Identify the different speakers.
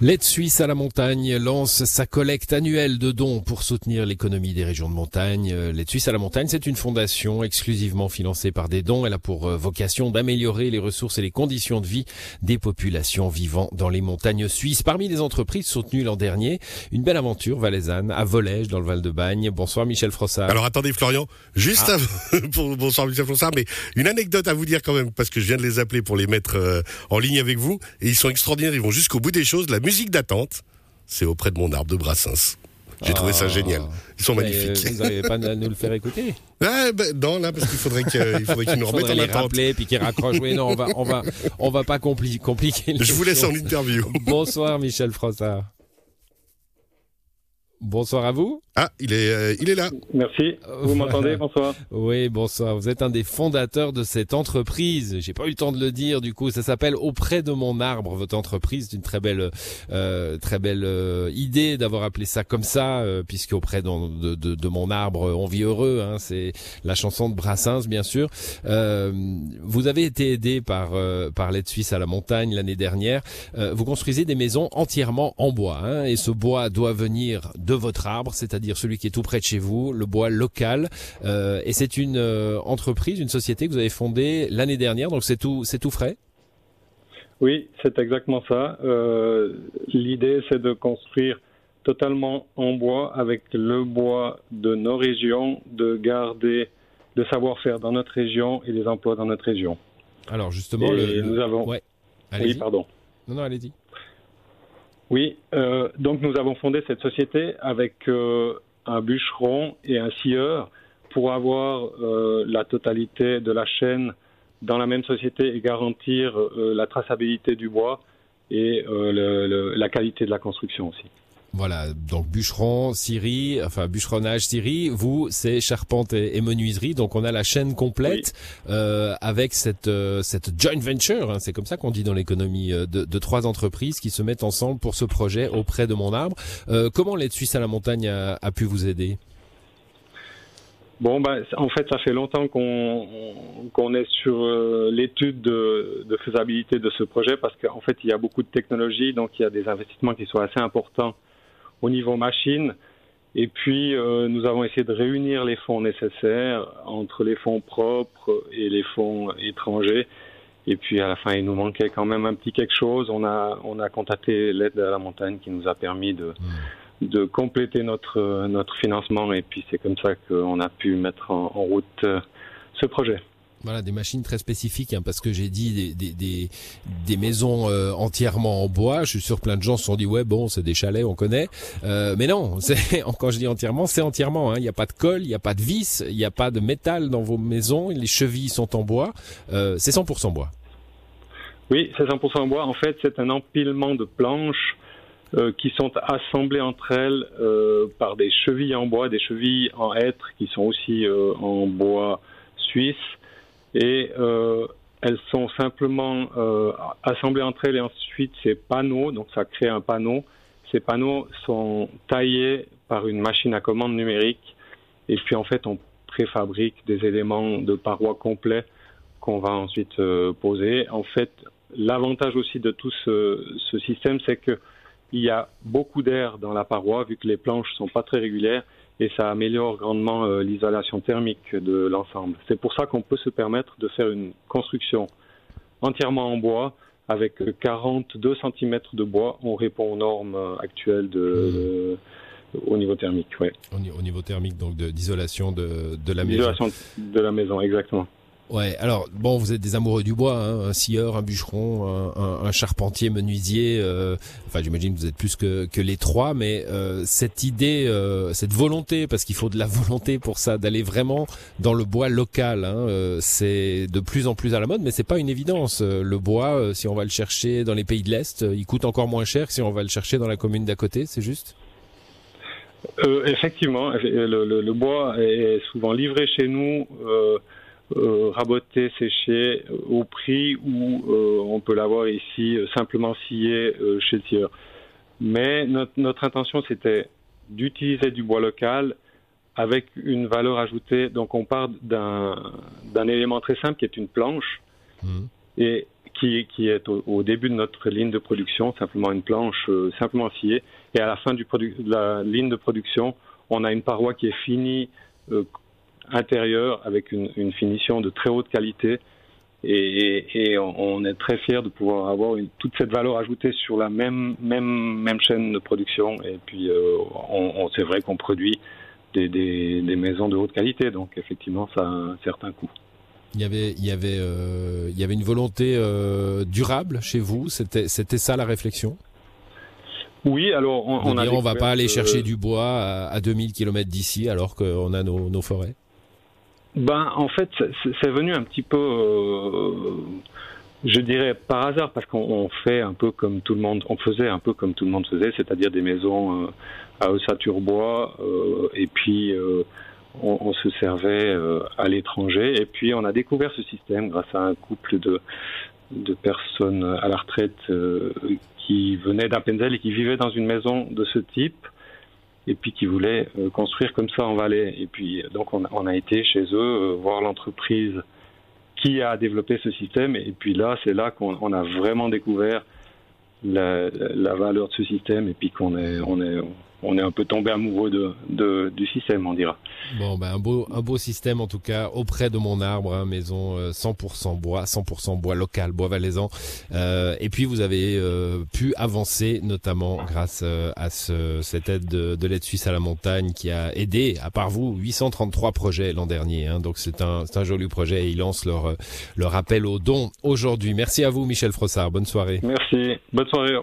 Speaker 1: L'aide suisse à la montagne lance sa collecte annuelle de dons pour soutenir l'économie des régions de montagne. L'aide suisse à la montagne, c'est une fondation exclusivement financée par des dons. Elle a pour euh, vocation d'améliorer les ressources et les conditions de vie des populations vivant dans les montagnes suisses. Parmi les entreprises soutenues l'an dernier, une belle aventure valaisanne à Volège dans le Val-de-Bagne. Bonsoir Michel Frossard.
Speaker 2: Alors attendez Florian, juste
Speaker 1: Ah.
Speaker 2: avant, pour, bonsoir Michel Frossard, mais une anecdote à vous dire quand même, parce que je viens de les appeler pour les mettre euh, en ligne avec vous, et ils sont extraordinaires, ils vont jusqu'au bout des choses. La musique d'attente, c'est auprès de mon arbre de Brassens. J'ai trouvé ça
Speaker 1: Ah.
Speaker 2: génial. Ils sont magnifiques.
Speaker 1: euh, Vous n'avez pas à nous le faire écouter?
Speaker 2: Ah, ben, non, là, parce qu'il faudrait qu'ils nous
Speaker 1: Il
Speaker 2: remettent en
Speaker 1: les
Speaker 2: attente.
Speaker 1: rappeler puis qu'ils raccrochent. Oui, non, on va, on va, on va pas compli- compliquer.
Speaker 2: Je vous laisse en interview.
Speaker 1: Bonsoir Michel Frossard. Bonsoir à vous.
Speaker 2: Ah, il est, euh, il est là.
Speaker 3: Merci. Vous m'entendez Bonsoir.
Speaker 1: Oui, bonsoir. Vous êtes un des fondateurs de cette entreprise. J'ai pas eu le temps de le dire. Du coup, ça s'appelle Auprès de mon arbre. Votre entreprise, c'est une très belle, euh, très belle euh, idée d'avoir appelé ça comme ça, euh, puisque auprès de, de, de- de mon arbre, on vit heureux. Hein, c'est la chanson de Brassens, bien sûr. Euh, vous avez été aidé par euh, par l'aide suisse à la montagne l'année dernière. Euh, vous construisez des maisons entièrement en bois, hein, et ce bois doit venir de votre arbre, c'est-à-dire celui qui est tout près de chez vous, le bois local. Euh, et c'est une euh, entreprise, une société que vous avez fondée l'année dernière, donc c'est tout, c'est tout frais?
Speaker 3: Oui, c'est exactement ça. Euh, L'idée, c'est de construire totalement en bois avec le bois de nos régions, de garder le savoir-faire dans notre région et les emplois dans notre région.
Speaker 1: Alors justement,
Speaker 3: et
Speaker 1: le, le-
Speaker 3: nous avons.
Speaker 1: ouais.
Speaker 3: oui, pardon.
Speaker 1: non, non, allez-y.
Speaker 3: Oui, euh, donc nous avons fondé cette société avec euh, un bûcheron et un scieur pour avoir euh, la totalité de la chaîne dans la même société et garantir euh, la traçabilité du bois et le- la qualité de la construction aussi.
Speaker 1: Voilà, donc bûcheron, scierie, enfin bûcheronnage, scierie, vous c'est charpente et, et menuiserie, donc on a la chaîne complète euh, avec cette euh, cette joint venture, hein, c'est comme ça qu'on dit dans l'économie, euh, de, de trois entreprises qui se mettent ensemble pour ce projet auprès de mon arbre. Euh, comment l'aide suisse à la montagne a, a pu vous aider?
Speaker 3: Bon, ben, en fait, ça fait longtemps qu'on qu'on est sur euh, l'étude de, de faisabilité de ce projet parce qu'en fait, il y a beaucoup de technologies, donc il y a des investissements qui sont assez importants au niveau machine. Et puis, euh, nous avons essayé de réunir les fonds nécessaires entre les fonds propres et les fonds étrangers. Et puis, à la fin, il nous manquait quand même un petit quelque chose. On a, on a contacté l'aide à la montagne qui nous a permis de, de compléter notre, notre financement. Et puis, c'est comme ça qu'on a pu mettre en, en route euh, ce projet.
Speaker 1: Voilà, des machines très spécifiques, hein, parce que j'ai dit des, des, des, des maisons euh, entièrement en bois. Je suis sûr que plein de gens se sont dit ouais bon c'est des chalets, on connaît. Euh, mais non, c'est quand je dis entièrement, c'est entièrement. hein. Il n'y a pas de colle, il n'y a pas de vis, il n'y a pas de métal dans vos maisons. Les chevilles sont en bois. Euh, c'est 100% bois.
Speaker 3: Oui, c'est 100% en bois. En fait, c'est un empilement de planches euh, qui sont assemblées entre elles euh, par des chevilles en bois, des chevilles en hêtre qui sont aussi euh, en bois suisse. Et euh, elles sont simplement euh, assemblées entre elles et ensuite ces panneaux, donc ça crée un panneau. Ces panneaux sont taillés par une machine à commande numérique et puis en fait on préfabrique des éléments de parois complets qu'on va ensuite euh, poser. En fait, l'avantage aussi de tout ce, ce système, c'est que il y a beaucoup d'air dans la paroi vu que les planches sont pas très régulières et ça améliore grandement euh, l'isolation thermique de l'ensemble. C'est pour ça qu'on peut se permettre de faire une construction entièrement en bois avec euh, 42 cm de bois. On répond aux normes euh, actuelles de, de- au niveau thermique. Ouais.
Speaker 1: Au, ni- au niveau thermique, donc d'isolation de, de la maison.
Speaker 3: L'isolation de la maison, exactement.
Speaker 1: Ouais, alors bon, vous êtes des amoureux du bois, hein, un scieur, un bûcheron, un, un- un charpentier, menuisier. euh, enfin, j'imagine que vous êtes plus que, que les trois, mais euh, cette idée, euh, cette volonté, parce qu'il faut de la volonté pour ça, d'aller vraiment dans le bois local, hein, euh, c'est de plus en plus à la mode, mais c'est pas une évidence. Euh, Le bois, euh, si on va le chercher dans les pays de l'est, il coûte encore moins cher que si on va le chercher dans la commune d'à côté. C'est juste?
Speaker 3: Effectivement, le, le- le bois est souvent livré chez nous, euh, euh, raboté, séché, euh, au prix où euh, on peut l'avoir ici euh, simplement scié euh, chez le scieur. Mais notre, notre intention, c'était d'utiliser du bois local avec une valeur ajoutée. Donc on part d'un élément très simple qui est une planche
Speaker 1: Mhm.
Speaker 3: et qui, qui est au, début de notre ligne de production, simplement une planche simplement sciée. Et à la fin du de la ligne de production, on a une paroi qui est finie intérieure avec une, une, finition de très haute qualité. Et, et, on est très fiers de pouvoir avoir une, toute cette valeur ajoutée sur la même, même, même chaîne de production. Et puis, on, on c'est vrai qu'on produit des, des, des, maisons de haute qualité. Donc, effectivement, ça a un certain coût.
Speaker 1: Il y avait, il y avait, euh, il y avait une volonté euh, durable chez vous. C'était, c'était ça la réflexion?
Speaker 3: Oui, alors on,
Speaker 1: on a. On va pas aller chercher du bois à, à 2000 km d'ici alors qu'on a nos, nos, forêts.
Speaker 3: Ben, en fait, c'est venu un petit peu, euh, je dirais par hasard, parce qu'on fait un peu comme tout le monde, on faisait un peu comme tout le monde faisait, c'est-à-dire des maisons euh, à ossature bois, euh, et puis on, on, se servait à l'étranger, et puis on a découvert ce système grâce à un couple de, de personnes à la retraite qui venaient d'Appenzell et qui vivaient dans une maison de ce type et puis qui voulaient euh, construire comme ça en Valais. Et puis donc on, a été chez eux euh, voir l'entreprise qui a développé ce système. Et puis là, c'est là qu'on a vraiment découvert la, valeur de ce système et puis qu'on on est, on est un peu tombé amoureux de, de, du système, on dira.
Speaker 1: Bon, ben un beau, un beau système en tout cas auprès de mon arbre, hein, maison 100% euh, bois, 100% bois local, bois valaisan. Euh, et puis vous avez euh, pu avancer notamment grâce euh, à ce, cette aide de, de l'aide suisse à la montagne qui a aidé, à part vous, 833 projets l'an dernier. Hein, donc c'est un, c'est un joli projet et ils lancent leur, leur appel aux dons aujourd'hui. Merci à vous, Michel Frossard. Bonne soirée.
Speaker 3: Merci. Bonne soirée.